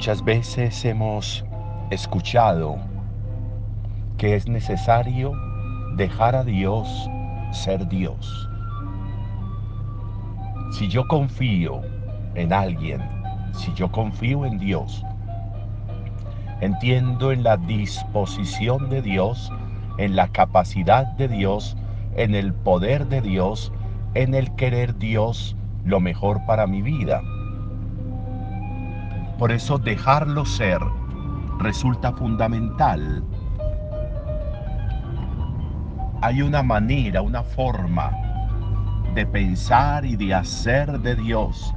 Muchas veces hemos escuchado que es necesario dejar a Dios ser Dios. Si yo confío en alguien, si yo confío en Dios, entiendo en la disposición de Dios, en la capacidad de Dios, en el poder de Dios, en el querer Dios lo mejor para mi vida. Por eso dejarlo ser resulta fundamental. Hay una manera, una forma de pensar y de hacer de Dios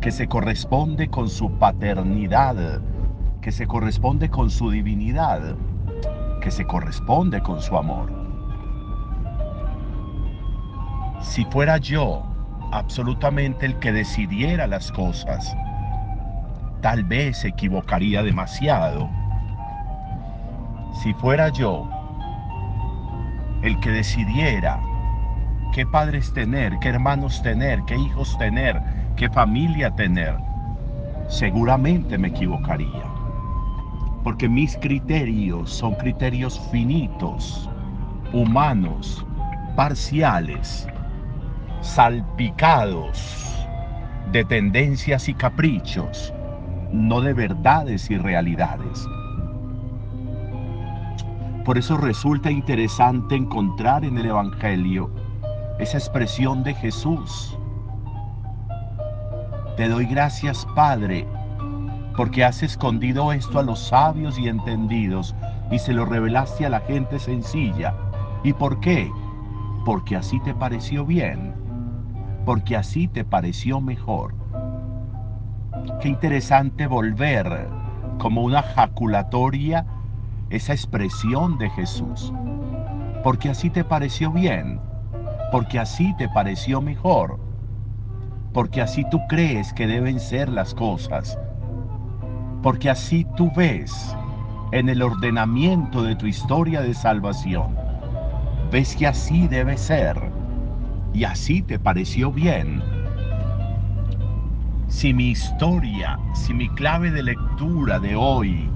que se corresponde con su paternidad, que se corresponde con su divinidad, que se corresponde con su amor. Si fuera yo absolutamente el que decidiera las cosas, tal vez se equivocaría demasiado. Si fuera yo el que decidiera qué padres tener, qué hermanos tener, qué hijos tener, qué familia tener, seguramente me equivocaría. Porque mis criterios son criterios finitos, humanos, parciales, salpicados de tendencias y caprichos, no de verdades y realidades. Por eso resulta interesante encontrar en el Evangelio esa expresión de Jesús. Te doy gracias, Padre, porque has escondido esto a los sabios y entendidos y se lo revelaste a la gente sencilla. ¿Y por qué? Porque así te pareció bien, porque así te pareció mejor. Qué interesante volver como una jaculatoria esa expresión de Jesús. Porque así te pareció bien, porque así te pareció mejor, porque así tú crees que deben ser las cosas, porque así tú ves en el ordenamiento de tu historia de salvación, ves que así debe ser y así te pareció bien si mi historia, si mi clave de lectura de hoy,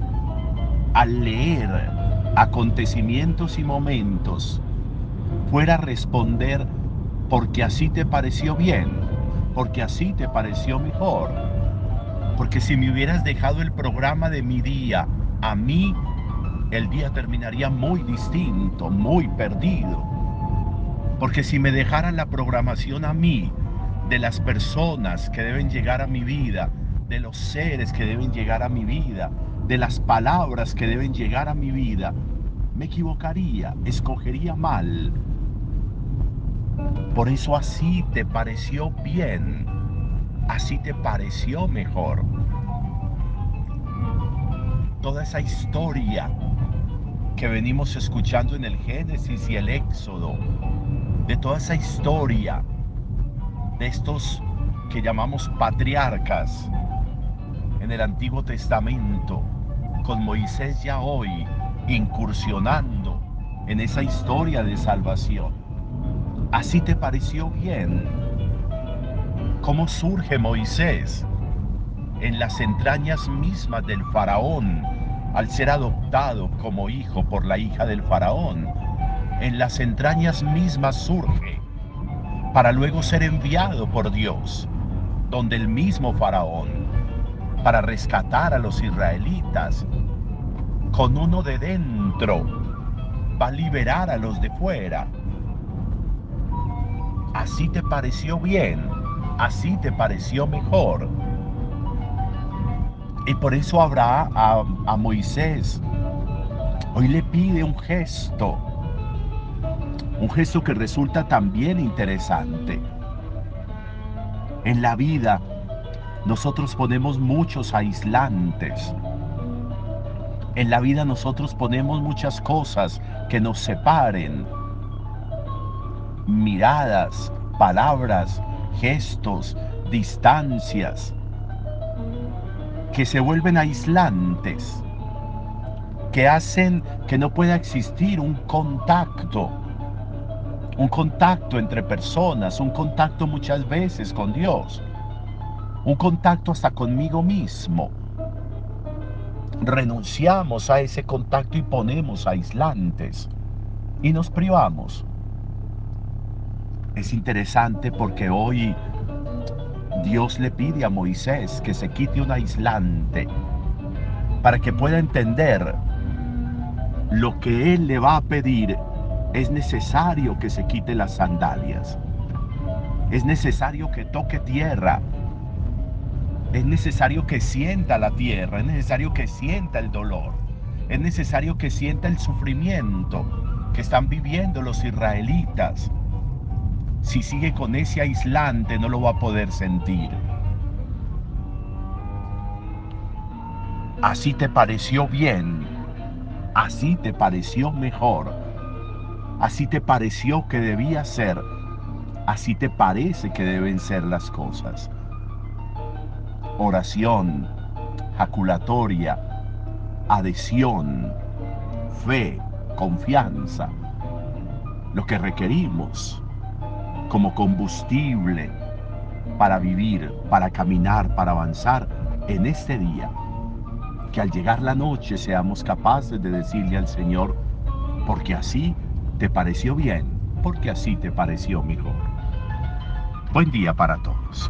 al leer acontecimientos y momentos, fuera responder porque así te pareció bien, porque así te pareció mejor, porque si me hubieras dejado el programa de mi día a mí, el día terminaría muy distinto, muy perdido. Porque si me dejaran la programación a mí, de las personas que deben llegar a mi vida, de los seres que deben llegar a mi vida, de las palabras que deben llegar a mi vida, me equivocaría, escogería mal. Por eso así te pareció bien, así te pareció mejor. Toda esa historia que venimos escuchando en el Génesis y el Éxodo, de toda esa historia de estos que llamamos patriarcas en el Antiguo Testamento, con Moisés ya hoy incursionando en esa historia de salvación. ¿Así te pareció bien? ¿Cómo surge Moisés en las entrañas mismas del faraón al ser adoptado como hijo por la hija del faraón? En las entrañas mismas surge para luego ser enviado por Dios, donde el mismo faraón, para rescatar a los israelitas, con uno de dentro, va a liberar a los de fuera. Así te pareció bien, así te pareció mejor. Y por eso habrá a, a Moisés, hoy le pide un gesto un gesto que resulta también interesante. En la vida nosotros ponemos muchos aislantes. En la vida nosotros ponemos muchas cosas que nos separen. Miradas, palabras, gestos, distancias, que se vuelven aislantes, que hacen que no pueda existir un contacto un contacto entre personas, un contacto muchas veces con Dios, un contacto hasta conmigo mismo. renunciamos a ese contacto y ponemos aislantes y nos privamos. Es interesante porque hoy Dios le pide a Moisés que se quite un aislante para que pueda entender lo que Él le va a pedir. Es necesario que se quite las sandalias. Es necesario que toque tierra. Es necesario que sienta la tierra. Es necesario que sienta el dolor. Es necesario que sienta el sufrimiento que están viviendo los israelitas. Si sigue con ese aislante no lo va a poder sentir. Así te pareció bien, así te pareció mejor, así te pareció que debía ser, así te parece que deben ser las cosas. Oración, jaculatoria, adhesión, fe, confianza, lo que requerimos como combustible para vivir, para caminar, para avanzar en este día. Que al llegar la noche seamos capaces de decirle al Señor, porque así te pareció bien, porque así te pareció mejor. Buen día para todos.